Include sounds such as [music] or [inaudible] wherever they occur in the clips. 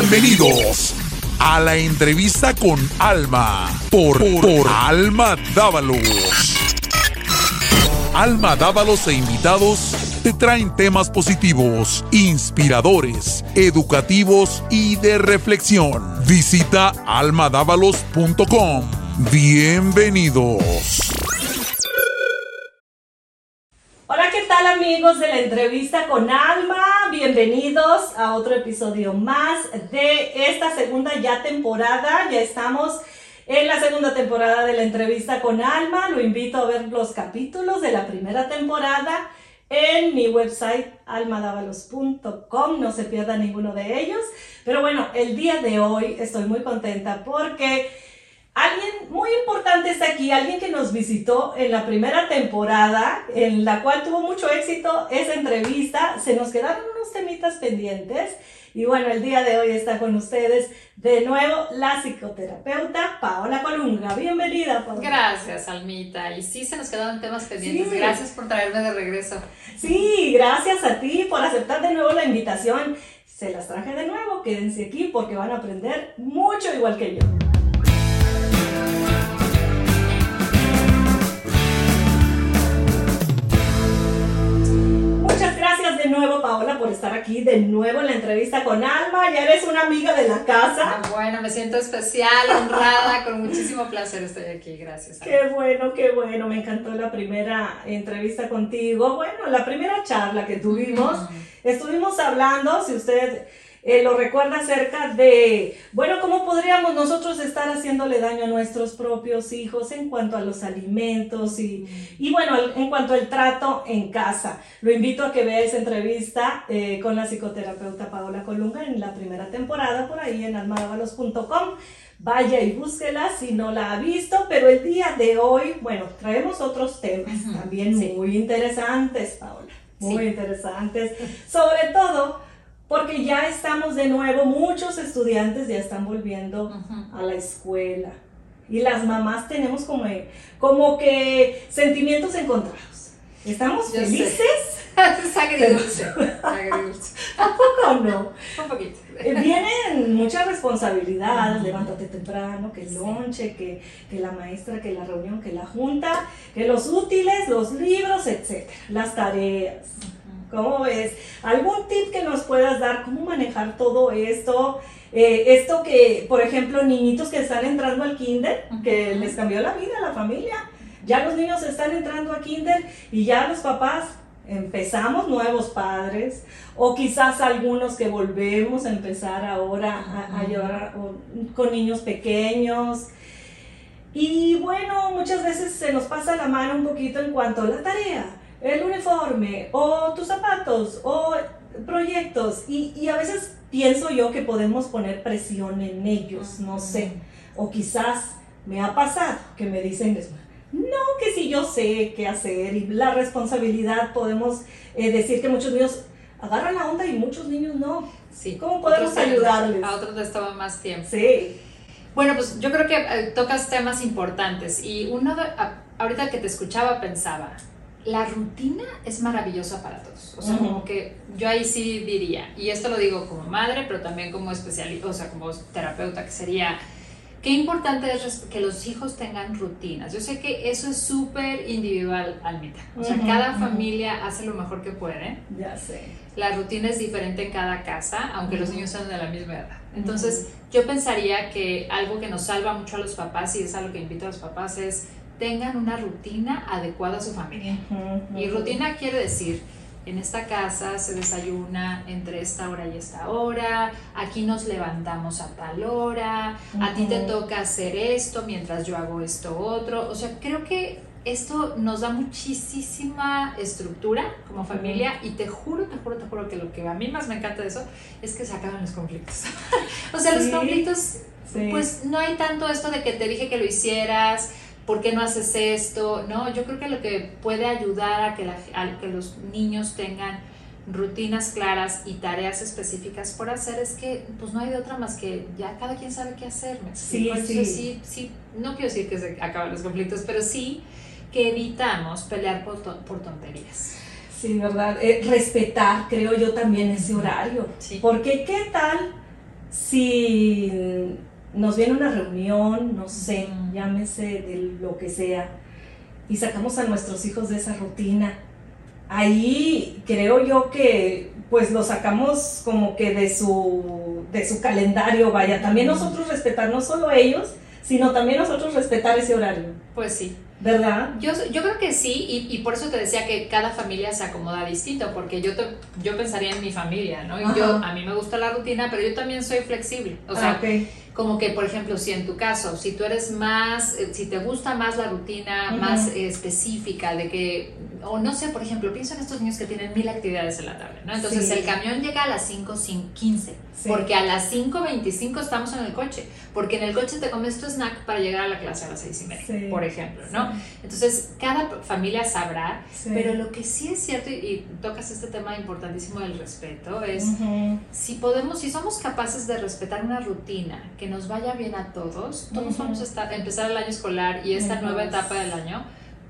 Bienvenidos a la entrevista con Alma por, Alma Dávalos. Alma Dávalos e invitados te traen temas positivos, inspiradores, educativos y de reflexión. Visita almadávalos.com. Bienvenidos. Amigos de la entrevista con Alma? Bienvenidos a otro episodio más de esta segunda ya temporada. Ya estamos en la segunda temporada de la entrevista con Alma. Lo invito a ver los capítulos de la primera temporada en mi website almadavalos.com. No se pierda ninguno de ellos. Pero bueno, el día de hoy estoy muy contenta porque Alguien muy importante está aquí, alguien que nos visitó en la primera temporada, en la cual tuvo mucho éxito esa entrevista. Se nos quedaron unos temitas pendientes. Y bueno, el día de hoy está con ustedes de nuevo la psicoterapeuta Paola Colunga. Bienvenida, Paola. Gracias, Almita. Y sí, se nos quedaron temas pendientes. Gracias por traerme de regreso. Sí, gracias a ti por aceptar de nuevo la invitación. Se las traje de nuevo. Quédense aquí porque van a aprender mucho igual que yo. Nuevo, Paola, por estar aquí de nuevo en la entrevista con Alma. Ya eres una amiga de la casa. Ah, bueno, me siento especial, honrada, con muchísimo placer estoy aquí. Gracias. Qué bueno, qué bueno. Me encantó la primera entrevista contigo. Bueno, la primera charla que tuvimos, estuvimos hablando, si usted eh, lo recuerda acerca de, bueno, cómo podríamos nosotros estar haciéndole daño a nuestros propios hijos en cuanto a los alimentos y, y bueno, en cuanto al trato en casa. Lo invito a que vea esa entrevista eh, con la psicoterapeuta Paola Colunga en la primera temporada por ahí en almadavalos.com. Vaya y búsquela si no la ha visto, pero el día de hoy, bueno, traemos otros temas también muy interesantes, Paola, muy interesantes, sobre todo porque ya estamos de nuevo, muchos estudiantes ya están volviendo a la escuela. Y las mamás tenemos como, como que sentimientos encontrados. ¿Estamos felices? [laughs] es agridulce. [laughs] agridulce. ¿A poco no? Un poquito. Eh, vienen muchas responsabilidades, levántate temprano, que el lonche, que, que, la maestra, que la reunión, que la junta, que los útiles, los libros, etc. Las tareas. ¿Cómo ves? ¿Algún tip que nos puedas dar? ¿Cómo manejar todo esto? Eh, esto que, por ejemplo, niñitos que están entrando al kinder, que les cambió la vida a la familia. Ya los niños están entrando a kinder y ya los papás empezamos nuevos padres o quizás algunos que volvemos a empezar ahora a, a llevar con niños pequeños. Y bueno, muchas veces se nos pasa la mano un poquito en cuanto a la tarea el uniforme o tus zapatos o proyectos y, a veces pienso yo que podemos poner presión en ellos, no sé, o quizás me ha pasado que me dicen no, que si yo sé qué hacer y la responsabilidad podemos eh, decir que muchos niños agarran la onda y muchos niños no. Sí. ¿Cómo podemos ayudarles? A otros les toma más tiempo. Sí. Bueno, pues yo creo que eh, tocas temas importantes y uno, ahorita que te escuchaba pensaba, la rutina es maravillosa para todos. O sea, como que yo ahí sí diría, y esto lo digo como madre, pero también como especialista, o sea, como terapeuta, que sería, qué importante es que los hijos tengan rutinas. Yo sé que eso es súper individual, Almita. O sea, cada familia hace lo mejor que puede. Ya sé. La rutina es diferente en cada casa, aunque los niños sean de la misma edad. Entonces, yo pensaría que algo que nos salva mucho a los papás, y es algo que invito a los papás, es tengan una rutina adecuada a su familia. Y rutina quiere decir, en esta casa se desayuna entre esta hora y esta hora, aquí nos levantamos a tal hora, a ti te toca hacer esto mientras yo hago esto otro. O sea, creo que esto nos da muchísima estructura como familia y te juro, te juro, te juro que lo que a mí más me encanta de eso es que se acaban los conflictos. [laughs] o sea, los conflictos, pues no hay tanto esto de que te dije que lo hicieras, ¿por qué no haces esto? No, yo creo que lo que puede ayudar a que, que los niños tengan rutinas claras y tareas específicas por hacer es que pues no hay de otra más que ya cada quien sabe qué hacer. Sí, sí. sí, no quiero decir que se acaban los conflictos, pero sí que evitamos pelear por, por tonterías. Sí, ¿verdad? Eh, respetar, creo yo, también ese horario. Porque qué tal si nos viene una reunión, no sé, llámese de lo que sea, y sacamos a nuestros hijos de esa rutina, ahí creo yo que pues lo sacamos como que de su, de su calendario, vaya, también nosotros respetar, no solo ellos, sino también nosotros respetar ese horario. Pues sí. ¿Verdad? Yo, yo creo que sí, y, y, por eso te decía que cada familia se acomoda distinto, porque yo, te, yo pensaría en mi familia, ¿no? Y yo, a mí me gusta la rutina, pero yo también soy flexible. O sea, okay. Como que, por ejemplo, si en tu caso, si tú eres más, eh, si te gusta más la rutina, uh -huh. más específica, de que, o no sé, por ejemplo, pienso en estos niños que tienen mil actividades en la tarde, ¿no? Entonces sí. el camión llega a las 5.15, sí. porque a las 5.25 estamos en el coche, porque en el coche te comes tu snack para llegar a la clase a las 6 y media, sí. por ejemplo, ¿no? Entonces, cada familia sabrá, pero lo que sí es cierto, y, y, tocas este tema importantísimo del respeto, es uh -huh. si podemos, si somos capaces de respetar una rutina que nos vaya bien a todos, todos uh -huh. vamos a estar, empezar el año escolar y esta nueva etapa del año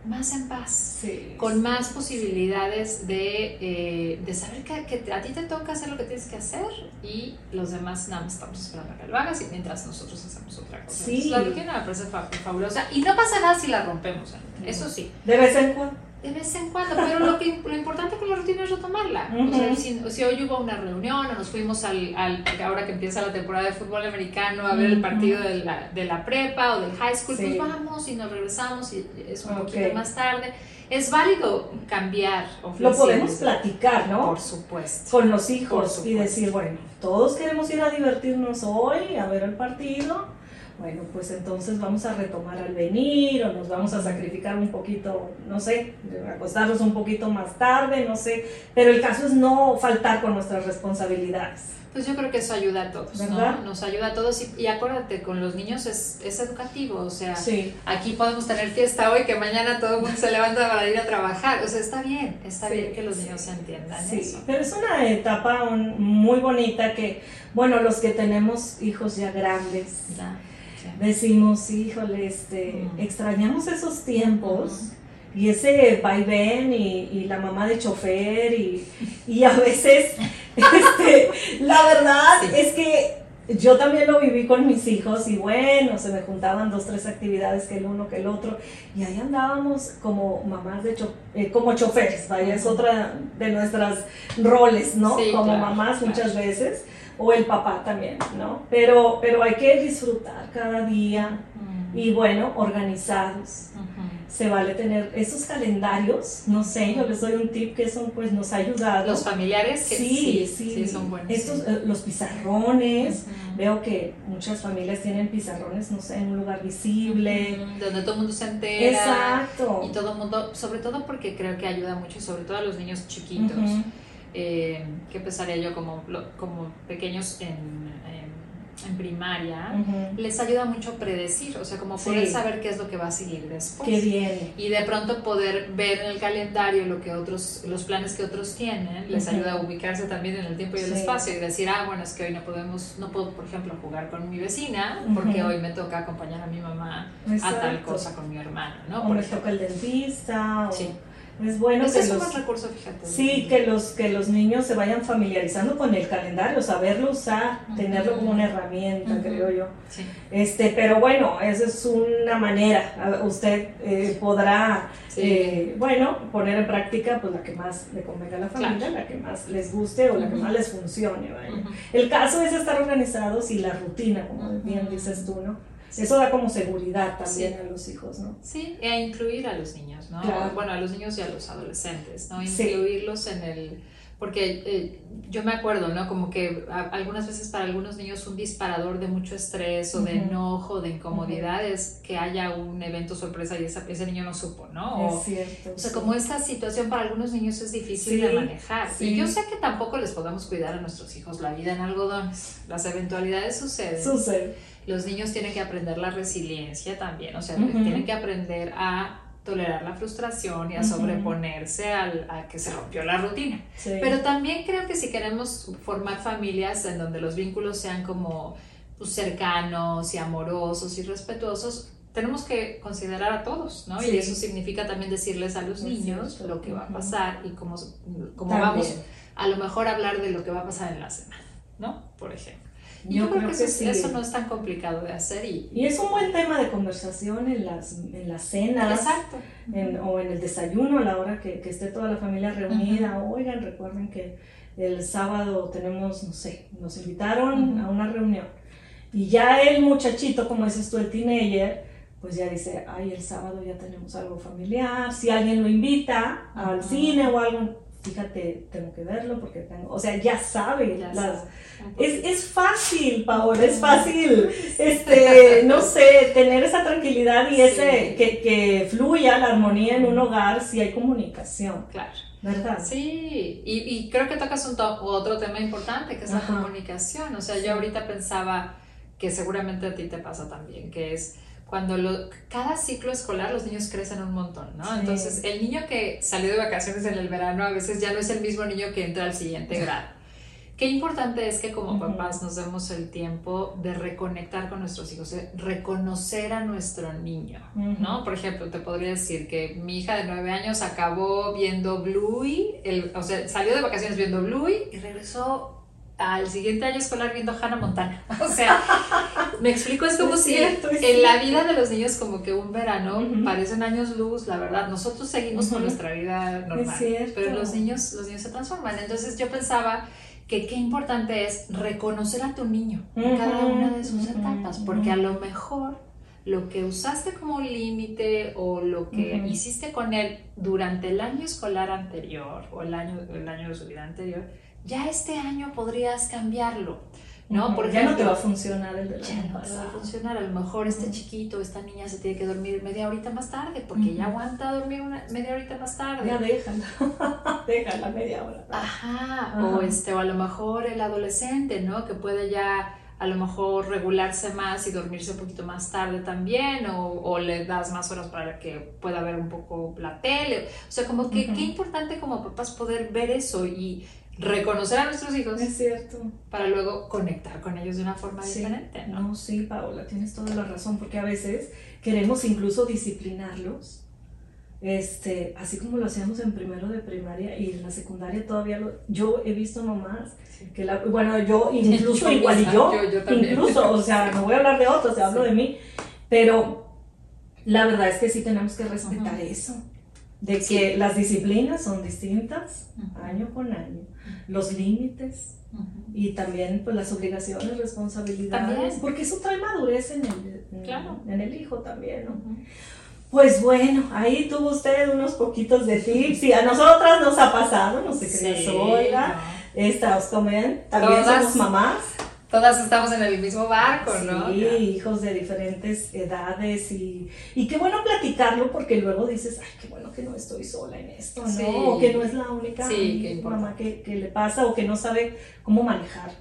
más en paz, sí, con más posibilidades de, eh, de saber que, que, a ti te toca hacer lo que tienes que hacer y los demás nada más estamos esperando a que lo hagas y mientras nosotros hacemos otra cosa. Sí. Entonces, la rutina me parece fabulosa y no pasa nada si la rompemos, eso sí. De vez en cuando. De vez en cuando, pero lo, que, lo importante con la rutina es retomarla. Uh -huh. o sea, si, si, hoy hubo una reunión o nos fuimos al, al, ahora que empieza la temporada de fútbol americano a ver uh -huh. el partido de la, de la prepa o del high school, sí. pues vamos y nos regresamos y es un okay. poquito más tarde. Es válido cambiar. Lo podemos platicar, ¿no? Por supuesto. Con los hijos y decir, bueno, todos queremos ir a divertirnos hoy, a ver el partido bueno, pues entonces vamos a retomar al venir o nos vamos a sacrificar un poquito, no sé, acostarnos un poquito más tarde, no sé, pero el caso es no faltar con nuestras responsabilidades. Pues yo creo que eso ayuda a todos, ¿verdad? ¿no? Nos ayuda a todos y, y, acuérdate, con los niños es, es educativo, o sea, sí. aquí podemos tener fiesta hoy que mañana todo el mundo se levanta para ir a trabajar, o sea, está bien, está sí, bien que los niños sí. entiendan sí, eso. Pero es una etapa un, muy bonita que, bueno, los que tenemos hijos ya grandes, ya decimos, híjole, este, extrañamos esos tiempos. Y ese vaivén y, y, la mamá de chofer y, y a veces, [laughs] este, la verdad sí. es que yo también lo viví con mis hijos y bueno, se me juntaban dos, tres actividades que el uno que el otro y ahí andábamos como mamás de cho eh, como choferes, vaya, es otra de nuestras roles, ¿no? Sí, como claro, mamás claro. muchas veces o el papá también, ¿no? Pero, pero hay que disfrutar cada día uh -huh. y bueno, organizados. Uh -huh. Se vale tener esos calendarios, no sé, yo les doy un tip que eso pues nos ha ayudado. Los familiares que sí, sí, sí, son buenos. Estos, sí. eh, los pizarrones, uh -huh. veo que muchas familias tienen pizarrones, no sé, en un lugar visible. Donde todo el mundo se entera. Exacto. Y todo el mundo, sobre todo porque creo que ayuda mucho, sobre todo a los niños chiquitos. Eh, ¿qué pensaría yo como, como pequeños en, en, en primaria? Uh -huh. Les ayuda mucho predecir, o sea, como poder sí. saber qué es lo que va a seguir después. Qué bien. Y de pronto poder ver en el calendario lo que otros, los planes que otros tienen, les uh -huh. ayuda a ubicarse también en el tiempo y el sí. espacio y decir, ah, bueno, es que hoy no podemos, no puedo, por ejemplo, jugar con mi vecina porque uh -huh. hoy me toca acompañar a mi mamá Exacto. a tal cosa con mi hermano, ¿no? O por me ejemplo. toca el dentista. O... Sí es bueno Ese que es los, un buen recurso, fíjate. Sí, que los, que los niños se vayan familiarizando con el calendario, saberlo usar, uh -huh. tenerlo como una herramienta, uh -huh. creo yo. Sí. Este, pero bueno, esa es una manera. Usted eh, podrá, sí. eh, bueno, poner en práctica pues la que más le convenga a la familia, claro. la que más les guste o la que más les funcione. ¿vale? El caso es estar organizados y la rutina, como bien dices tú, ¿no? Eso da como seguridad también sí. a los hijos, ¿no? Sí, y a incluir a los niños, ¿no? Claro. Bueno, a los niños y a los adolescentes, ¿no? Sí. Incluirlos en el... Porque eh, yo me acuerdo, ¿no? Como que a, algunas veces para algunos niños un disparador de mucho estrés o de uh -huh. enojo, de incomodidad, uh -huh. es que haya un evento sorpresa y esa, ese niño no supo, ¿no? O, es cierto. O sea, como esta situación para algunos niños es difícil de manejar. Sí. Y yo sé que tampoco les podemos cuidar a nuestros hijos la vida en algodones. Las eventualidades suceden. Sucede los niños tienen que aprender la resiliencia también, o sea, uh -huh. tienen que aprender a tolerar la frustración y a sobreponerse al, a que se rompió la rutina. Sí. Pero también creo que si queremos formar familias en donde los vínculos sean como pues, cercanos y amorosos y respetuosos, tenemos que considerar a todos, ¿no? Sí. Y eso significa también decirles a los niños sí, lo que va a pasar y cómo, cómo vamos a lo mejor hablar de lo que va a pasar en la semana, ¿no? Por ejemplo. Yo, creo, que, eso, no es tan complicado de hacer. Y, y, es un buen tema de conversación en las, en las cenas. Exacto. o en el desayuno, a la hora que, que esté toda la familia reunida. Oigan, recuerden que el sábado tenemos, no sé, nos invitaron a una reunión. Y ya el muchachito, como dices tú, el teenager, pues ya dice, ay, el sábado ya tenemos algo familiar. Si alguien lo invita al cine o algo, fíjate, tengo que verlo porque tengo, o sea, ya sabe. las, es, es, fácil, Paola, es fácil, [laughs] este, no sé, tener esa tranquilidad y ese, que, que, fluya la armonía en un hogar si hay comunicación. Claro. ¿Verdad? Sí, y, y creo que tocas un otro tema importante, que es la comunicación. O sea, yo ahorita pensaba que seguramente a ti te pasa también, que es cuando lo, cada ciclo escolar los niños crecen un montón, ¿no? Entonces, el niño que salió de vacaciones en el verano a veces ya no es el mismo niño que entra al siguiente grado. Qué importante es que como papás nos demos el tiempo de reconectar con nuestros hijos, de reconocer a nuestro niño, ¿no? Por ejemplo, te podría decir que mi hija de nueve años acabó viendo Bluey, el, o sea, salió de vacaciones viendo Bluey y regresó al siguiente año escolar viendo Hannah Montana. [laughs] O sea, me explico, es como si en la vida de los niños como que un verano parecen años luz, la verdad. Nosotros seguimos con nuestra vida normal, pero los niños, los niños se transforman. Entonces yo pensaba que qué importante es reconocer a tu niño en cada una de sus etapas, porque a lo mejor lo que usaste como límite o lo que hiciste con él durante el año escolar anterior o el año, el año de su vida anterior, ya este año podrías cambiarlo. ¿no? Porque ya no te va a funcionar el del año no te va a funcionar. A lo mejor este chiquito, esta niña se tiene que dormir media horita más tarde porque ya aguanta dormir una media horita más tarde. Ya déjala, [laughs] déjala media hora. Ajá. O, este, o a lo mejor el adolescente, ¿no? Que puede ya a lo mejor regularse más y dormirse un poquito más tarde también, o, o, le das más horas para que pueda ver un poco la tele. O sea, como que qué importante como papás poder ver eso y reconocer a nuestros hijos. Es cierto. Para luego conectar con ellos de una forma diferente, ¿no? No, sí, Paola, tienes toda la razón, porque a veces queremos incluso disciplinarlos. Este, así como lo hacíamos en primero de primaria y en la secundaria todavía lo, yo he visto nomás que la, bueno, yo [laughs] incluso igual y yo, incluso, o sea, no voy a hablar de otros, te hablo de mí, pero la verdad es que sí tenemos que respetar eso de que las disciplinas son distintas año con año, los límites y también pues, las obligaciones, responsabilidades, porque eso trae madurez en el, en, el hijo también, ¿no? Pues bueno, ahí tuvo usted unos poquitos de tips y a nosotras nos ha pasado, no sé qué sí, oiga, esta, también somos mamás todas estamos en el mismo barco, ¿no? Sí, hijos de diferentes edades y, y qué bueno platicarlo porque luego dices, ay, qué bueno que no estoy sola en esto, ¿no? O que no es la única mamá que, que, le pasa o que no sabe cómo manejar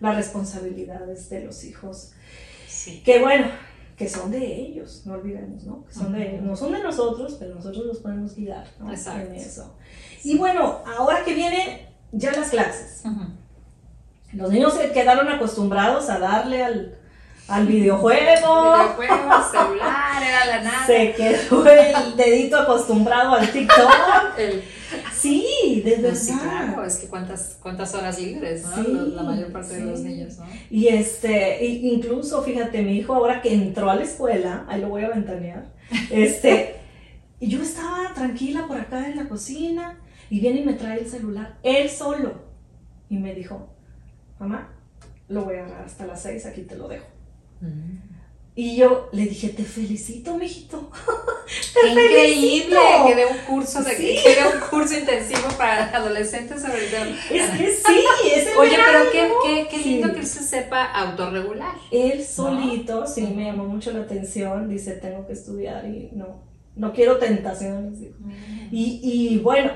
las responsabilidades de los hijos. Sí. Que bueno, que son de ellos, no olvidemos, ¿no? Que son de ellos, no son de nosotros, pero nosotros los podemos guiar ¿no? Exacto. en eso. Y bueno, ahora que vienen ya las clases. Los niños se quedaron acostumbrados a darle al, al videojuego. Videojuego, [laughs] celular, era la nada. Se quedó el dedito acostumbrado al TikTok. [laughs] Sí, de verdad. Sí, claro, es que cuántas, cuántas horas libres, ¿no? la, mayor parte de los niños, ¿no? Y este, incluso, fíjate, mi hijo ahora que entró a la escuela, ahí lo voy a ventanear, [laughs] este, y yo estaba tranquila por acá en la cocina, y viene y me trae el celular, él solo, y me dijo, mamá, lo voy a agarrar hasta las seis, aquí te lo dejo. Mm. Y yo le dije, te felicito, mijito. [laughs] te increíble que dé un curso de que dé un curso intensivo para adolescentes sobre todo. Es que sí, es el Oye, pero qué, qué, qué lindo que él se sepa autorregular. Él solito, sí, me llamó mucho la atención, dice, tengo que estudiar y no, no quiero tentaciones. Mm. Y, y bueno,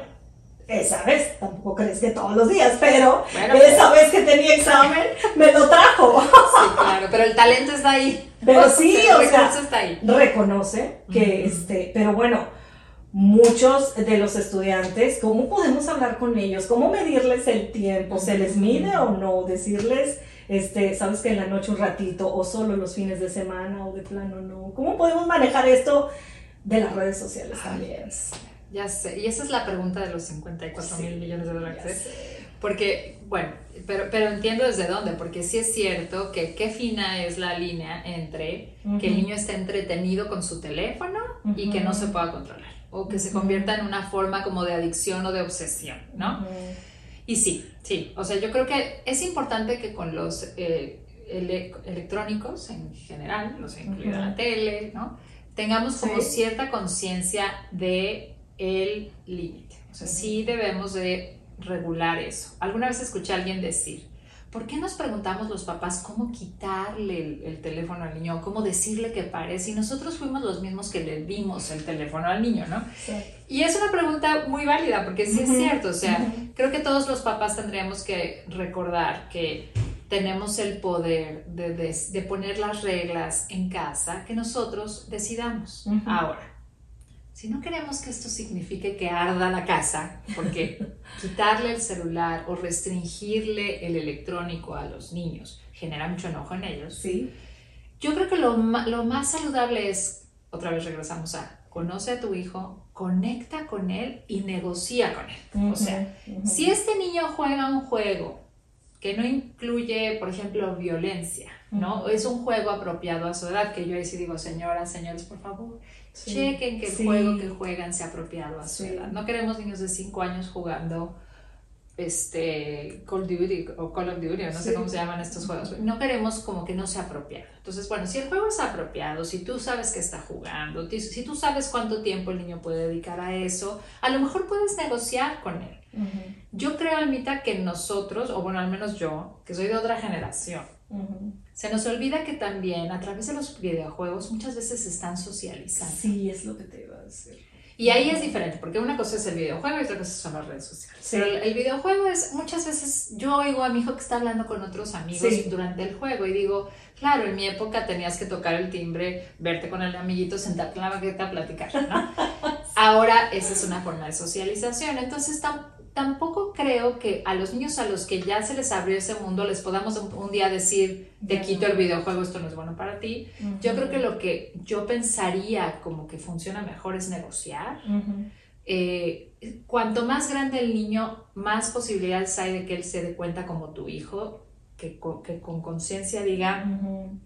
esa vez, tampoco crees que todos los días, pero esa vez que tenía examen me lo trajo. [laughs] Sí, claro, pero el talento está ahí. Pero [laughs] sí, o sea, está ahí. reconoce que este, pero bueno, muchos de los estudiantes, ¿cómo podemos hablar con ellos? ¿Cómo medirles el tiempo? ¿Se les mide o no? Decirles, este, sabes que en la noche un ratito o solo los fines de semana o de plano no. ¿Cómo podemos manejar esto de las redes sociales también? Ya sé, y esa es la pregunta de los 54 mil millones de dólares. porque, bueno, pero, pero entiendo desde dónde, porque sí es cierto que qué fina es la línea entre que el niño esté entretenido con su teléfono y que no se pueda controlar, o que se convierta en una forma como de adicción o de obsesión, ¿no? Y sí, sí, o sea, yo creo que es importante que con los eh, electrónicos en general, no sé, incluida la tele, ¿no? Tengamos como cierta conciencia de el límite. O sea, sí debemos de regular eso. Alguna vez escuché a alguien decir, ¿por qué nos preguntamos los papás cómo quitarle el, teléfono al niño cómo decirle que pare si nosotros fuimos los mismos que le dimos el teléfono al niño, ¿no? Y es una pregunta muy válida porque sí es cierto, o sea, creo que todos los papás tendríamos que recordar que tenemos el poder de, de, poner las reglas en casa que nosotros decidamos. Ahora, si no queremos que esto signifique que arda la casa, porque [laughs] quitarle el celular o restringirle el electrónico a los niños genera mucho enojo en ellos, sí. yo creo que lo, lo más saludable es, otra vez regresamos a, conoce a tu hijo, conecta con él y negocia con él. o sea, si este niño juega un juego que no incluye, por ejemplo, violencia, ¿no? Es un juego apropiado a su edad, que yo ahí sí digo, señoras, señores, por favor, chequen que el juego que juegan sea apropiado a su edad. No queremos niños de 5 años jugando este Call of Duty o Call of Duty, no sé cómo se llaman estos juegos. No queremos como que no sea apropiado. Entonces, bueno, si el juego es apropiado, si tú sabes que está jugando, si tú sabes cuánto tiempo el niño puede dedicar a eso, a lo mejor puedes negociar con él. Yo creo, Almita, que nosotros, o bueno, al menos yo, que soy de otra generación, se nos olvida que también a través de los videojuegos muchas veces se están socializando. Sí, es lo que te iba a decir. Y ahí es diferente, porque una cosa es el videojuego y otra cosa son las redes sociales. Pero el, videojuego es, muchas veces yo oigo a mi hijo que está hablando con otros amigos durante el juego y digo, claro, en mi época tenías que tocar el timbre, verte con el amiguito, sentarte en la baqueta a platicar, ¿no? [laughs] Ahora esa es una forma de socialización, entonces tampoco creo que a los niños a los que ya se les abrió ese mundo les podamos un, día decir, te quito el videojuego, esto no es bueno para ti. Yo creo que lo que yo pensaría como que funciona mejor es negociar. Eh, cuanto más grande el niño, más posibilidades hay de que él se dé cuenta como tu hijo, que, que con conciencia diga,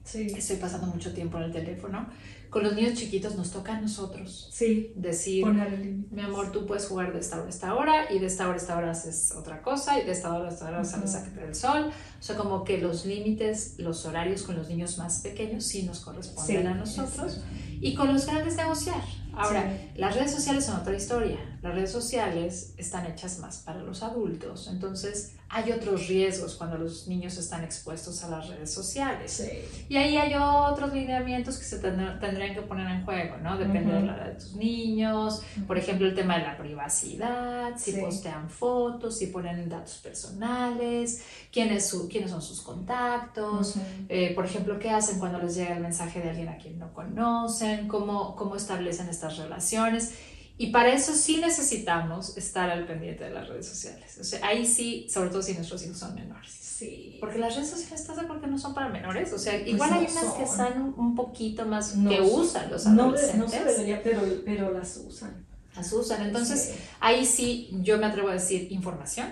estoy pasando mucho tiempo en el teléfono con los niños chiquitos nos toca a nosotros. Sí. Decir, mi amor, tú puedes jugar de esta hora a esta hora y de esta hora a esta hora haces otra cosa y de esta hora a esta hora sales a quitar el sol. O sea, como que los límites, los horarios con los niños más pequeños sí nos corresponden a nosotros y con los grandes negociar. Ahora, las redes sociales son otra historia. Las redes sociales están hechas más para los adultos. Entonces, hay otros riesgos cuando los niños están expuestos a las redes sociales. Y ahí hay otros lineamientos que se tendrían que poner en juego, ¿no? Depende de la edad de tus niños. Por ejemplo, el tema de la privacidad, si postean fotos, si ponen datos personales, quiénes, su, quiénes son sus contactos. Eh, por ejemplo, qué hacen cuando les llega el mensaje de alguien a quien no conocen, cómo, cómo establecen estas relaciones. Y para eso sí necesitamos estar al pendiente de las redes sociales. O sea, ahí sí, sobre todo si nuestros hijos son menores. Sí. Porque las redes sociales, ¿estás de acuerdo que no son para menores? O sea, pues igual hay unas que están un poquito más que usan los adolescentes. No, no se debería, pero, pero las usan. Las usan. Entonces, ahí sí yo me atrevo a decir información.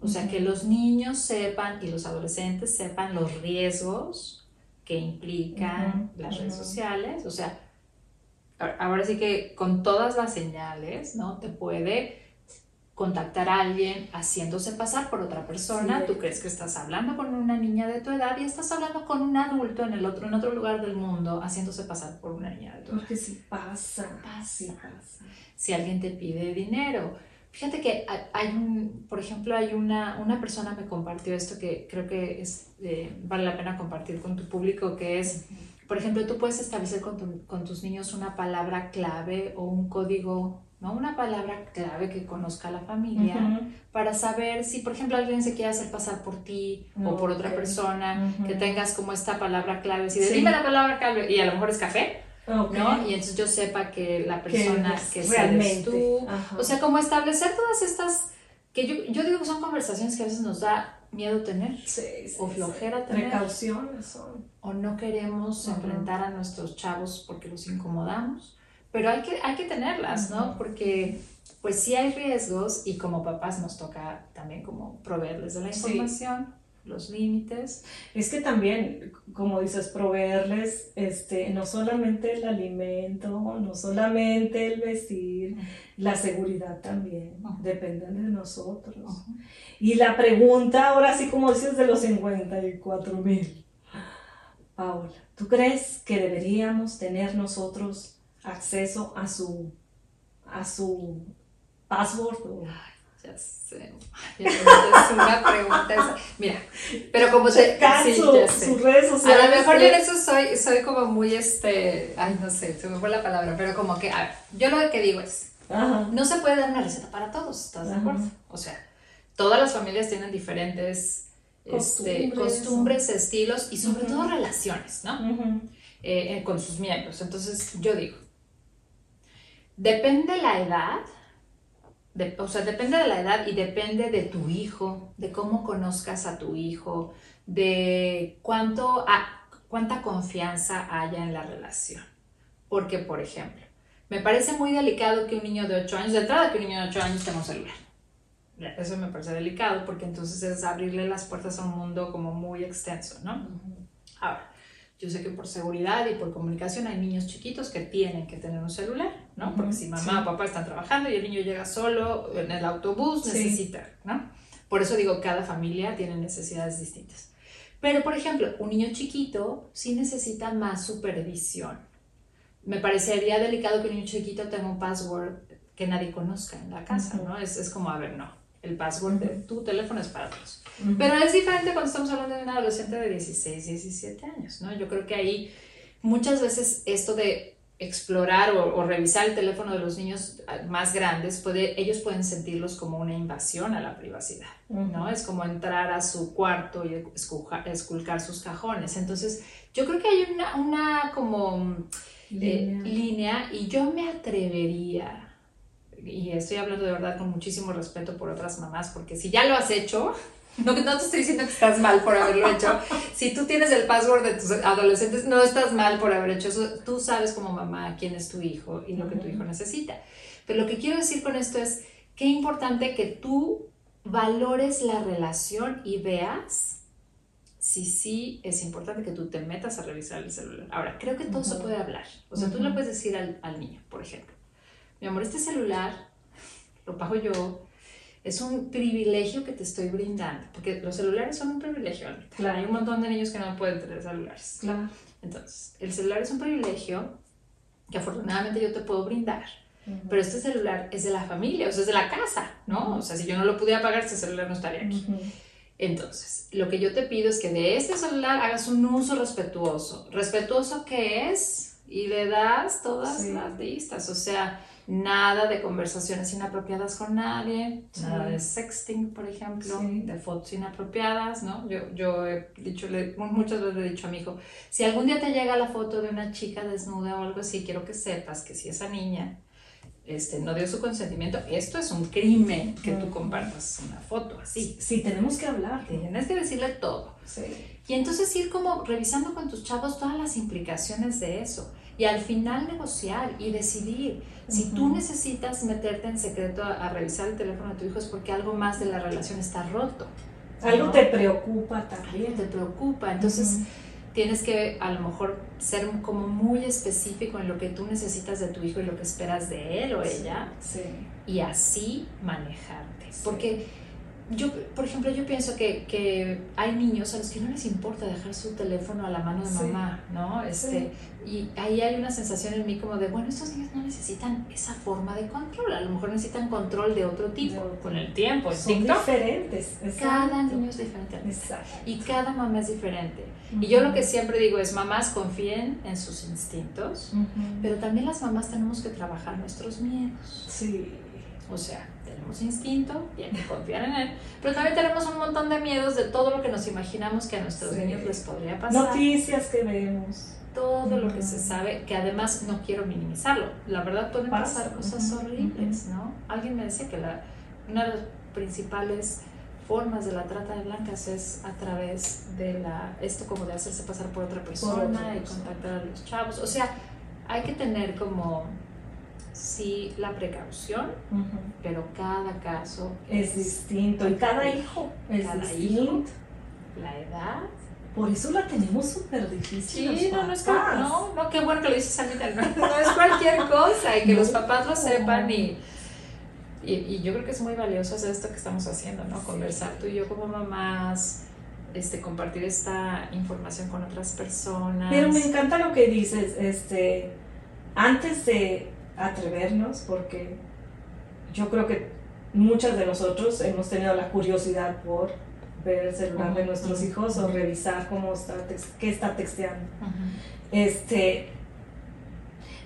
O sea, que los niños sepan y los adolescentes sepan los riesgos que implican las redes sociales. O sea, ahora sí que con todas las señales, ¿no? Te puede contactar a alguien haciéndose pasar por otra persona, tú crees que estás hablando con una niña de tu edad y estás hablando con un adulto en el otro en otro lugar del mundo haciéndose pasar por una niña de tu edad. Porque si pasa, pasa. pasa. Si alguien te pide dinero, fíjate que hay un, por ejemplo, hay una, una persona me compartió esto que creo que es, eh, vale la pena compartir con tu público, que es por ejemplo, tú puedes establecer con, tus niños una palabra clave o un código, ¿no? Una palabra clave que conozca la familia para saber si, por ejemplo, alguien se quiere hacer pasar por ti o por otra persona, que tengas como esta palabra clave, si dime la palabra clave y a lo mejor es café. ¿no? Y entonces yo sepa que la persona que, que eres tú. O sea, como establecer todas estas, que yo, yo digo que son conversaciones que a veces nos da miedo tener o flojera tener. Precauciones son. O no queremos enfrentar a nuestros chavos porque los incomodamos. Pero hay que, hay que tenerlas, ¿no? Porque pues sí hay riesgos y como papás nos toca también como proveerles de la información, los límites. Es que también, como dices, proveerles este, no solamente el alimento, no solamente el vestir, la seguridad también, dependen de nosotros. Y la pregunta, ahora sí como dices, de los 54 mil. Paola, ¿tú crees que deberíamos tener nosotros acceso a su, a su password? Ya sé. es una pregunta esa. Mira, pero como te. Sí, sus redes sociales. A lo mejor en eso soy, soy como muy este. Ay, no sé, se me fue la palabra, pero como que. A ver, yo lo que digo es. No se puede dar una receta para todos, ¿estás de acuerdo? O sea, todas las familias tienen diferentes este, costumbres, estilos y sobre todo relaciones, ¿no? Eh, eh, con sus miembros. Entonces, yo digo, depende la edad, o sea, depende de la edad y depende de tu hijo, de cómo conozcas a tu hijo, de cuánto, cuánta confianza haya en la relación. Porque, por ejemplo, me parece muy delicado que un niño de 8 años, de entrada que un niño de 8 años tenga un celular. Eso me parece delicado porque entonces es abrirle las puertas a un mundo como muy extenso, ¿no? Ahora, yo sé que por seguridad y por comunicación hay niños chiquitos que tienen que tener un celular, ¿no? Porque si mamá o papá están trabajando y el niño llega solo en el autobús, necesita, ¿no? Por eso digo, cada familia tiene necesidades distintas. Pero, por ejemplo, un niño chiquito sí necesita más supervisión. Me parecería delicado que un niño chiquito tenga un password que nadie conozca en la casa, ¿no? Es, es como, a ver, no, el password de tu teléfono es para todos. Pero es diferente cuando estamos hablando de un adolescente de 16, 17 años, ¿no? Yo creo que ahí muchas veces esto de explorar o, revisar el teléfono de los niños más grandes, puede, ellos pueden sentirlos como una invasión a la privacidad, ¿no? Es como entrar a su cuarto y esculcar sus cajones. Entonces, yo creo que hay una, una como eh, línea y yo me atrevería y estoy hablando de verdad con muchísimo respeto por otras mamás, porque si ya lo has hecho, [laughs] no, no te estoy diciendo que estás mal por haberlo hecho. [laughs] Si tú tienes el password de tus adolescentes, no estás mal por haber hecho eso. Tú sabes como mamá quién es tu hijo y lo que tu hijo necesita. Pero lo que quiero decir con esto es qué importante que tú valores la relación y veas si sí es importante que tú te metas a revisar el celular. Ahora, creo que todo se puede hablar. O sea, tú le puedes decir al, al niño, por ejemplo, mi amor, este celular lo pago yo, es un privilegio que te estoy brindando, porque los celulares son un privilegio, Claro. Hay un montón de niños que no pueden tener celulares. Claro. Entonces, el celular es un privilegio que afortunadamente yo te puedo brindar. Pero este celular es de la familia, o sea, es de la casa, ¿no? O sea, si yo no lo pudiera pagar, este celular no estaría aquí. Entonces, lo que yo te pido es que de este celular hagas un uso respetuoso. ¿Respetuoso qué es? Y le das todas las listas, o sea, nada de conversaciones inapropiadas con nadie, nada de sexting, por ejemplo, de fotos inapropiadas, ¿no? Yo, yo he dicho, muchas veces le he dicho a mi hijo, si algún día te llega la foto de una chica desnuda o algo así, quiero que sepas que si esa niña este, no dio su consentimiento, esto es un crimen que tú compartas una foto así. Sí, tenemos que hablar. Tienes que decirle todo. Y entonces ir como revisando con tus chavos todas las implicaciones de eso y al final negociar y decidir. Si tú necesitas meterte en secreto a, revisar el teléfono de tu hijo es porque algo más de la relación está roto. Algo te preocupa también. te preocupa. Entonces tienes que a lo mejor ser como muy específico en lo que tú necesitas de tu hijo y lo que esperas de él o ella. Y así manejarte. Porque yo, por ejemplo, yo pienso que, que, hay niños a los que no les importa dejar su teléfono a la mano de mamá, ¿no? Este, Y ahí hay una sensación en mí como de, bueno, estos niños no necesitan esa forma de control, a lo mejor necesitan control de otro tipo, con el tiempo. Son diferentes. Cada niño es diferente. Y cada mamá es diferente. Y yo lo que siempre digo es, mamás confíen en sus instintos, pero también las mamás tenemos que trabajar nuestros miedos. Sí. O sea, tenemos instinto y hay que confiar en él, pero también tenemos un montón de miedos de todo lo que nos imaginamos que a nuestros niños les podría pasar. Noticias que vemos. Todo lo que se sabe, que además no quiero minimizarlo. La verdad pueden pasar cosas horribles, ¿no? Alguien me decía que la, una de las principales formas de la trata de blancas es a través de la esto como de hacerse pasar por otra persona y contactar a los chavos. O sea, hay que tener como sí la precaución, pero cada caso Es distinto y cada hijo es Cada distinto. hijo. la edad. Por eso la tenemos súper difícil. Sí, los no, no es no, no, qué bueno que lo dices Anita, no, [laughs] no es cualquier cosa y que los papás lo sepan y, y, y yo creo que es muy valioso hacer esto que estamos haciendo, ¿no? Conversar tú y yo como mamás, este, compartir esta información con otras personas. Pero me encanta lo que dices, este, antes de atrevernos, porque yo creo que muchas de nosotros hemos tenido la curiosidad por ver el celular de nuestros hijos o revisar cómo está, qué está texteando. Este,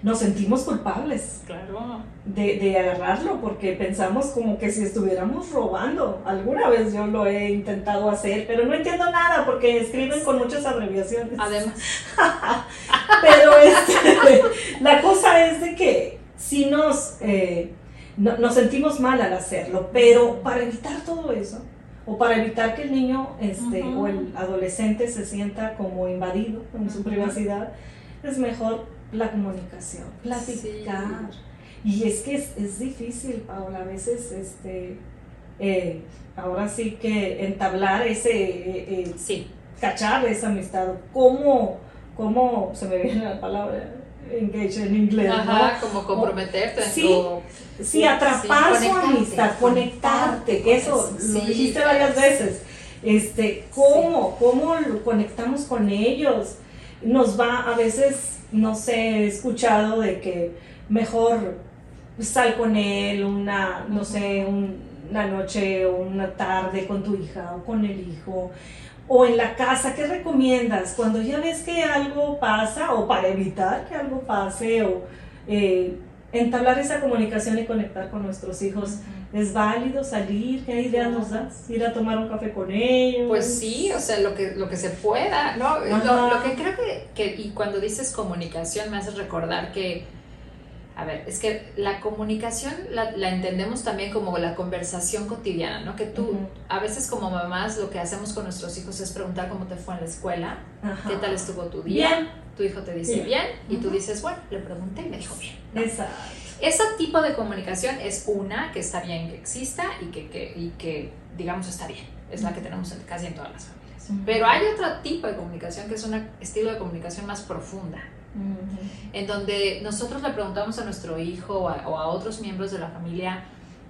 nos sentimos culpables Claro. de, de agarrarlo porque pensamos como que si estuviéramos robando. Alguna vez yo lo he intentado hacer, pero no entiendo nada porque escriben con muchas abreviaciones. Además, [laughs] Pero este, [laughs] la cosa es de que si nos, eh, no- nos sentimos mal al hacerlo, pero para evitar todo eso, o para evitar que el niño este, o el adolescente se sienta como invadido en su privacidad, es mejor la comunicación, platicar. Y es que es, es difícil, Paola, a veces, este, eh, ahora sí que entablar ese, eh, eh, sí. cachar esa amistad, cómo, cómo se me viene la palabra engage en inglés, Ajá, como comprometerte Sí, ¿no? Sí, atrapar Sí, su amistad, conectarte, con eso eso, lo sí, dijiste varias veces. Este, ¿cómo, cómo lo conectamos con ellos? Nos va a veces, no sé, he escuchado de que mejor sal con él una, no sé, un- una noche o una tarde con tu hija o con el hijo o en la casa, ¿qué recomiendas? Cuando ya ves que algo pasa o para evitar que algo pase o eh, entablar esa comunicación y conectar con nuestros hijos. ¿Es válido salir? ¿Qué idea nos das? ¿Ir a tomar un café con ellos? Pues sí, o sea, lo que, lo que se pueda, ¿no? Lo, lo que creo que, que, y cuando dices comunicación me hace recordar que, a ver, es que la comunicación la, la entendemos también como la conversación cotidiana, ¿no? Que tú, a veces como mamás, lo que hacemos con nuestros hijos es preguntar cómo te fue en la escuela, Ajá. qué tal estuvo tu día, Bien. Tu hijo te dice Bien. bien, y tú dices, bueno, le pregunté y me dijo bien. ¿no? Exacto. Ese tipo de comunicación es una que está bien que exista y que, que- y que digamos, está bien. Es la que tenemos en- casi en todas las familias. Ujú. Pero hay otro tipo de comunicación que es un estilo de comunicación más profunda, en donde nosotros le preguntamos a nuestro hijo o a, o a otros miembros de la familia,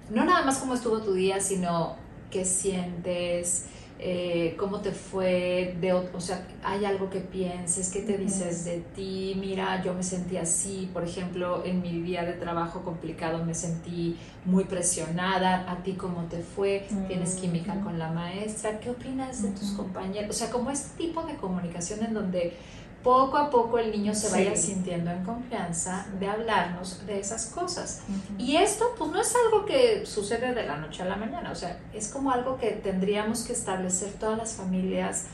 no nada más cómo estuvo tu día, sino qué sientes, eh, cómo te fue, de, o sea, hay algo que pienses, qué te dices de ti, mira, yo me sentí así, por ejemplo, en mi día de trabajo complicado me sentí muy presionada, a ti cómo te fue, tienes química Ujú. con la maestra, ¿qué opinas de tus compañeros? O sea, como este tipo de comunicación en donde poco a poco el niño se vaya Sí. sintiendo en confianza de hablarnos de esas cosas. Y esto pues no es algo que sucede de la noche a la mañana, o sea, es como algo que tendríamos que establecer todas las familias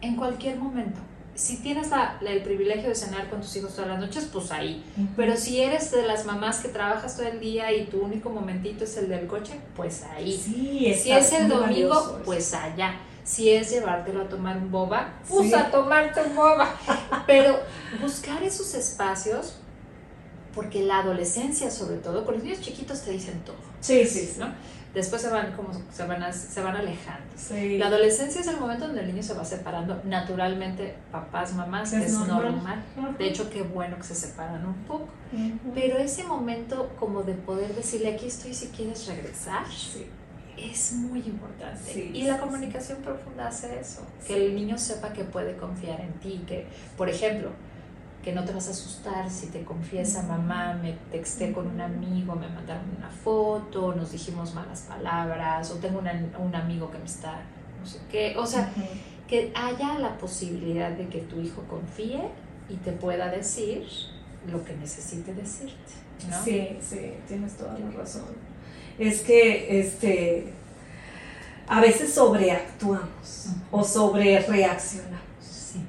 en cualquier momento. Si tienes la- la- el privilegio de cenar con tus hijos todas las noches, pues ahí. Pero si eres de las mamás que trabajas todo el día y tu único momentito es el del coche, pues ahí. Sí, Si es el domingo, valioso pues allá. Si es llevártelo a tomar un boba, pues Sí. a tomarte un boba. [laughs] Pero buscar esos espacios, porque la adolescencia sobre todo, con los niños chiquitos te dicen todo, Sí, sí. ¿no? Después se van como se van, a- se van alejando. Sí. La adolescencia es el momento donde el niño se va separando naturalmente, papás, mamás, Es es, normal. De hecho, qué bueno que se separan un poco. Ujú. Pero ese momento como de poder decirle, aquí estoy si quieres regresar, Sí. Es muy importante. Sí, y la sí, comunicación profunda hace eso, que el niño sepa que puede confiar en ti, que, por ejemplo, que no te vas a asustar si te confiesa, mamá, me texté con un amigo, me mandaron una foto, nos dijimos malas palabras, o tengo una- un amigo que me está, no sé qué, o sea, que haya la posibilidad de que tu hijo confíe y te pueda decir lo que necesite decirte, ¿no? Sí, sí, tienes toda la razón. Es que este a veces sobreactuamos o sobre reaccionamos. Sí.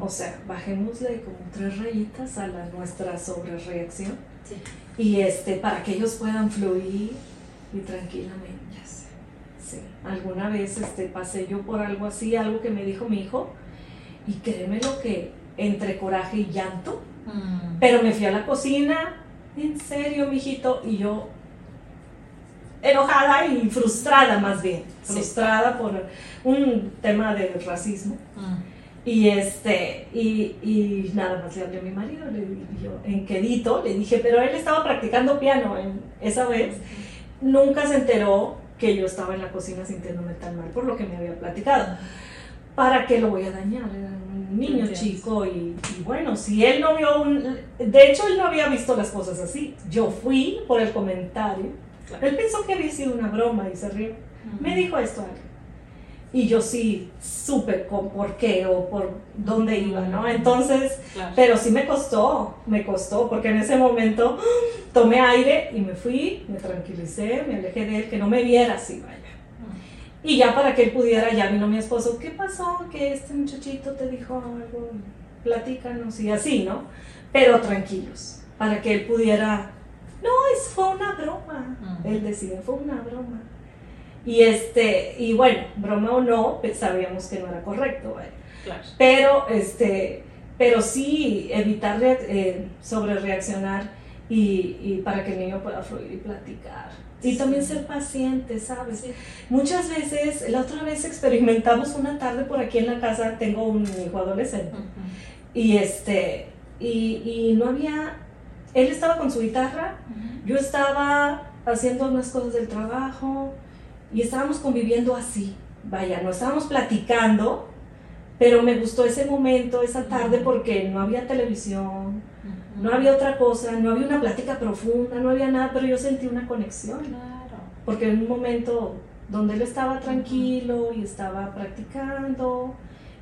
O sea, bajémosle como tres rayitas a la, nuestra sobrereacción Sí. y este para que ellos puedan fluir y tranquilamente. Ya sé. Sí, alguna vez este, pasé yo por algo así, algo que me dijo mi hijo, y créeme lo que entre coraje y llanto, Mm. pero me fui a la cocina ¿en serio, mijito? Y yo, enojada y frustrada más bien, frustrada por un tema de racismo. Mm. Y este, y, y, nada más le hablé a mi marido, le dije en quedito, le dije, pero él estaba practicando piano en, esa vez, nunca se enteró que yo estaba en la cocina sintiéndome tan mal por lo que me había platicado. ¿Para qué lo voy a dañar? Era un niño chico y, y, bueno, si él no vio un... De hecho, él no había visto las cosas así. Yo fui por el comentario. Él pensó que había sido una broma y se rió. Me dijo esto y yo sí supe con por qué o por dónde iba, ¿no? Entonces, pero sí me costó, me costó, porque en ese momento tomé aire y me fui, me tranquilicé, me alejé de él, que no me viera así, vaya. Y ya para que él pudiera, ya vino mi esposo, ¿qué pasó? Que este muchachito te dijo algo, platícanos y así, ¿no? Pero tranquilos, para que él pudiera, no, es, fue una broma, él decía, fue una broma. Y, este, y bueno, broma o no, pues, sabíamos que no era correcto. Pero, este, pero sí evitar eh, sobre reaccionar y, y, para que el niño pueda fluir y platicar. Y también ser paciente, ¿sabes? Muchas veces, la otra vez experimentamos una tarde por aquí en la casa, tengo un hijo adolescente, y este, y, y, no había, él estaba con su guitarra, yo estaba haciendo unas cosas del trabajo, y estábamos conviviendo así, vaya, no estábamos platicando, pero me gustó ese momento, esa tarde, porque no había televisión, no había otra cosa, no había una plática profunda, no había nada, pero yo sentí una conexión. Claro. Porque en un momento donde él estaba tranquilo y estaba practicando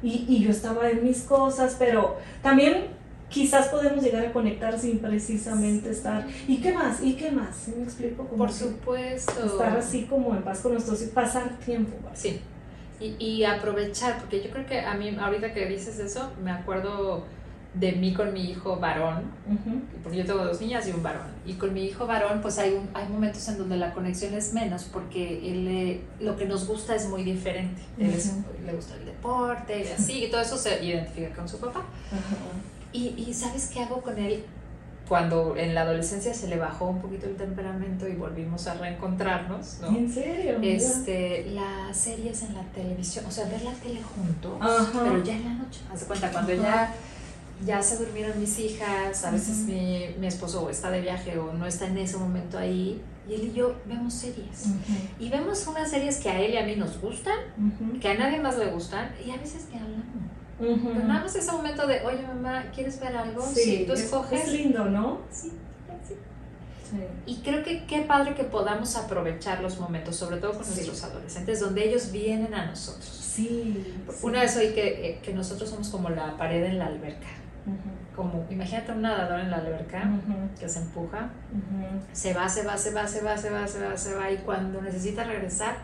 y, y yo estaba en mis cosas, pero también quizás podemos llegar a conectar sin precisamente estar. ¿Y qué más? ¿Y qué más? ¿Sí me explico? Por supuesto. Estar así como en paz con nosotros y pasar tiempo. Sí. Y, y, aprovechar, porque yo creo que a mí, ahorita que dices eso, me acuerdo de mí con mi hijo varón, porque yo tengo dos niñas y un varón, y con mi hijo varón pues hay, un, hay momentos en donde la conexión es menos porque él, lo que nos gusta es muy diferente, él le gusta el deporte y así, y todo eso se identifica con su papá. Y, ¿sabes qué hago con él? Cuando en la adolescencia se le bajó un poquito el temperamento y volvimos a reencontrarnos, ¿no? ¿En serio? Este, las series en la televisión, o sea, ver la tele juntos, pero ya en la noche. Haz de cuenta, cuando ya, ya se durmieron mis hijas, a veces mi, mi, esposo está de viaje o no está en ese momento ahí, y él y yo vemos series. Y vemos unas series que a él y a mí nos gustan, que a nadie más le gustan, y a veces que hablamos. Pero nada más ese momento de, oye mamá, ¿quieres ver algo? Sí, tú escoges. Es, lindo, ¿no? Sí, sí. Y creo que qué padre que podamos aprovechar los momentos, sobre todo con nuestros adolescentes, donde ellos vienen a nosotros. Sí. Una vez oí que, eh, que nosotros somos como la pared en la alberca. Como, imagínate un nadador en la alberca que se empuja, se va, se va, se va, se va, se va, se va, se va, y cuando necesita regresar,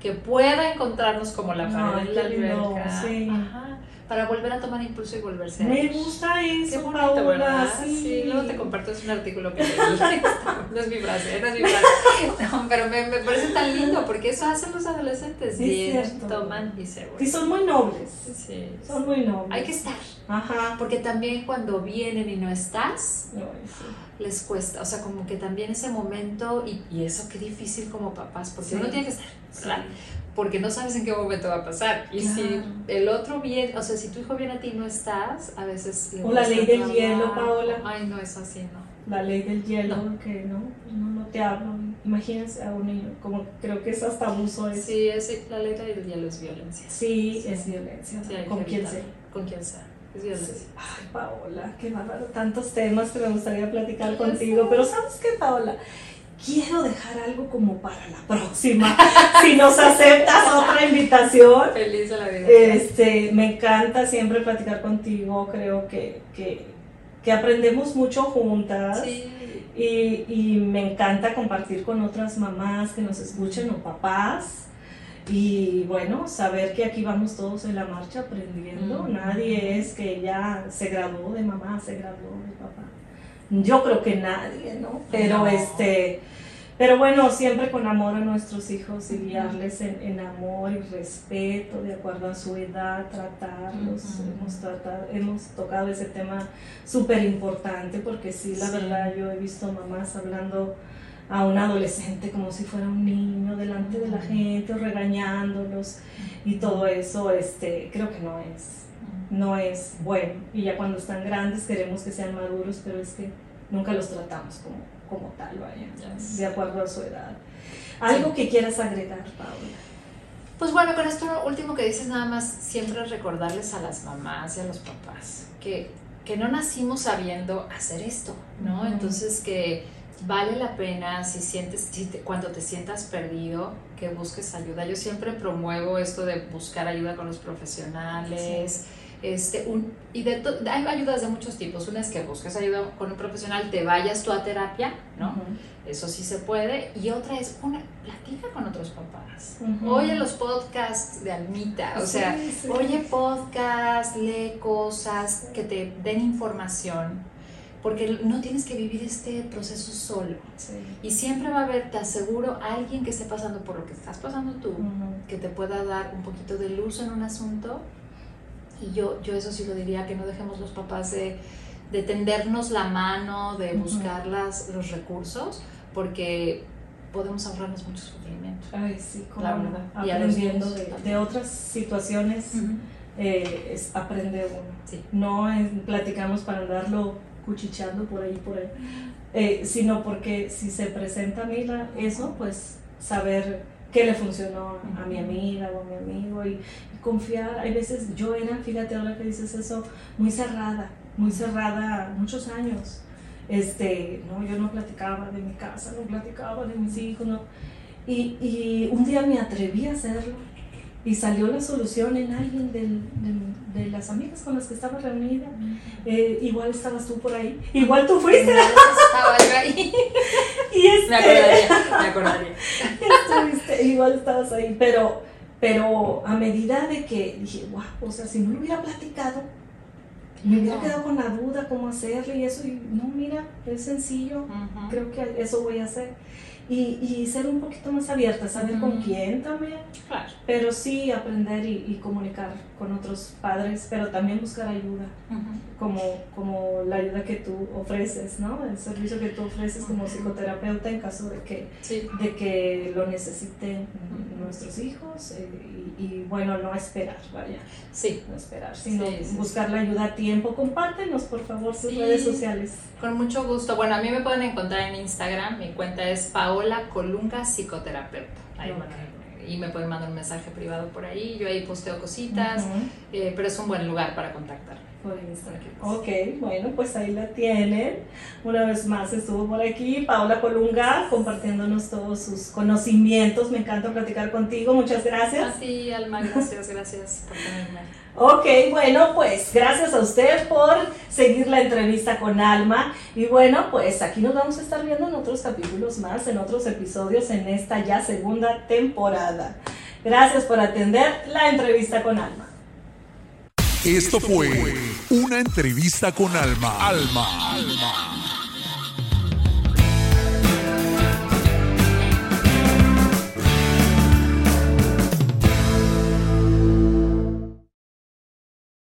que pueda encontrarnos como la pared en la alberca. Sí. Ajá para volver a tomar impulso y volverse a Me gusta eso, Qué bonito, ¿verdad? Sí. luego te comparto, es un artículo que leí. [laughs] [laughs] no es mi frase, no es mi frase. No, pero me, me, parece tan lindo porque eso hacen los adolescentes. Vienen, toman y se vuelven. Sí, son muy nobles. Sí. Son muy nobles. Hay que estar. Ajá. Porque también cuando vienen y no estás, les cuesta. O sea, como que también ese momento, y, y eso qué difícil como papás, porque uno tiene que estar, ¿verdad? Porque no sabes en qué momento va a pasar. Y si el otro viene, o sea, si tu hijo viene a ti y no estás, a veces... O la ley del hielo, Paola. Ay, no, es así, no. La ley del hielo, que no, no, no te hablo. Imagínense a un niño, como creo que es hasta abuso. Es. Sí, es, la ley del hielo es violencia. Sí, es violencia. con quien sea. Con quien sea. Es violencia. Ay, Paola, qué bárbaro. Tantos temas que me gustaría platicar contigo. Pero ¿sabes qué, Paola? Quiero dejar algo como para la próxima. [laughs] si nos aceptas otra invitación. Feliz a la vida. Este, me encanta siempre platicar contigo. Creo que, que, que aprendemos mucho juntas. Sí. Y, y, me encanta compartir con otras mamás que nos escuchen o papás. Y bueno, saber que aquí vamos todos en la marcha aprendiendo. Nadie es que ya se graduó de mamá, se graduó de papá yo creo que nadie, ¿no? Pero este, Pero bueno, siempre con amor a nuestros hijos y guiarles en, amor y respeto, de acuerdo a su edad, tratarlos. hemos, tratado, hemos tocado ese tema súper importante porque sí, la verdad, yo he visto mamás hablando a un adolescente como si fuera un niño delante de la gente o regañándolos y todo eso, este, creo que no es, no es bueno. Y ya cuando están grandes queremos que sean maduros, pero es que nunca los tratamos como, como tal, vaya, de acuerdo a su edad. ¿Algo que quieras agregar, Paula? Pues bueno, con esto último que dices, nada más siempre recordarles a las mamás y a los papás que, que no nacimos sabiendo hacer esto, ¿no? Entonces que vale la pena si sientes, si cuando te sientas perdido, que busques ayuda. Yo siempre promuevo esto de buscar ayuda con los profesionales. Este, un, y de hay ayudas de muchos tipos. Una es que busques ayuda con un profesional, te vayas tú a terapia, ¿no? Eso sí se puede. Y otra es, una, platica con otros papás. Oye los podcasts de Almita, o sea, oye podcasts, lee cosas que te den información porque no tienes que vivir este proceso solo. Y siempre va a haber, te aseguro, alguien que esté pasando por lo que estás pasando tú, que te pueda dar un poquito de luz en un asunto. Y yo, yo eso sí lo diría, que no dejemos los papás de, de tendernos la mano, de buscar las, los recursos, porque podemos ahorrarnos mucho sufrimiento. Ay, sí, como la verdad. Aprendiendo de, de, otras situaciones, eh, es, aprende uno. Sí. No platicamos para andarlo cuchicheando por ahí, por ahí, eh, sino porque si se presenta a mí eso, pues saber qué le funcionó a mi amiga o a mi amigo y, confiar. Hay veces yo era, fíjate ahora que dices eso, muy cerrada, muy cerrada muchos años. Este, no, yo no platicaba de mi casa, no platicaba de mis hijos, no. Y, y un día me atreví a hacerlo y salió la solución en alguien del, de las amigas con las que estaba reunida. Eh, igual estabas tú por ahí. [laughs] Igual tú fuiste. estaba yo ahí. [laughs] y este, me acordaría, me acordaría. [laughs] Estuviste, igual estabas ahí. Pero, pero a medida de que dije, wow, o sea, si no lo hubiera platicado, me hubiera quedado con la duda cómo hacerlo y eso. Y no, mira, es sencillo. Creo que eso voy a hacer y, y, ser un poquito más abierta, saber con quién también, claro. pero sí aprender y, y, comunicar con otros padres, pero también buscar ayuda, como, como la ayuda que tú ofreces, ¿no? El servicio que tú ofreces como psicoterapeuta en caso de que, de que lo necesiten nuestros hijos eh, y, bueno, no esperar, vaya. Sí. No esperar, sino buscar la ayuda a tiempo. Compártenos, por favor, sus redes sociales. Con mucho gusto. Bueno, a mí me pueden encontrar en Instagram, mi cuenta es Paola Colunga Psicoterapeuta. Ahí y me pueden mandar un mensaje privado por ahí. Yo ahí posteo cositas, eh, pero es un buen lugar para contactar. Por Instagram. Ok, bueno, pues ahí la tienen. Una vez más estuvo por aquí Paola Colunga compartiéndonos todos sus conocimientos. Me encanta platicar contigo. Muchas gracias. Así, Alma, gracias, gracias por tenerme. Ok, bueno, pues gracias a usted por seguir la entrevista con Alma. Y bueno, pues aquí nos vamos a estar viendo en otros capítulos más, en otros episodios en esta ya segunda temporada. Gracias por atender la entrevista con Alma. Esto fue una entrevista con Alma. Alma. Alma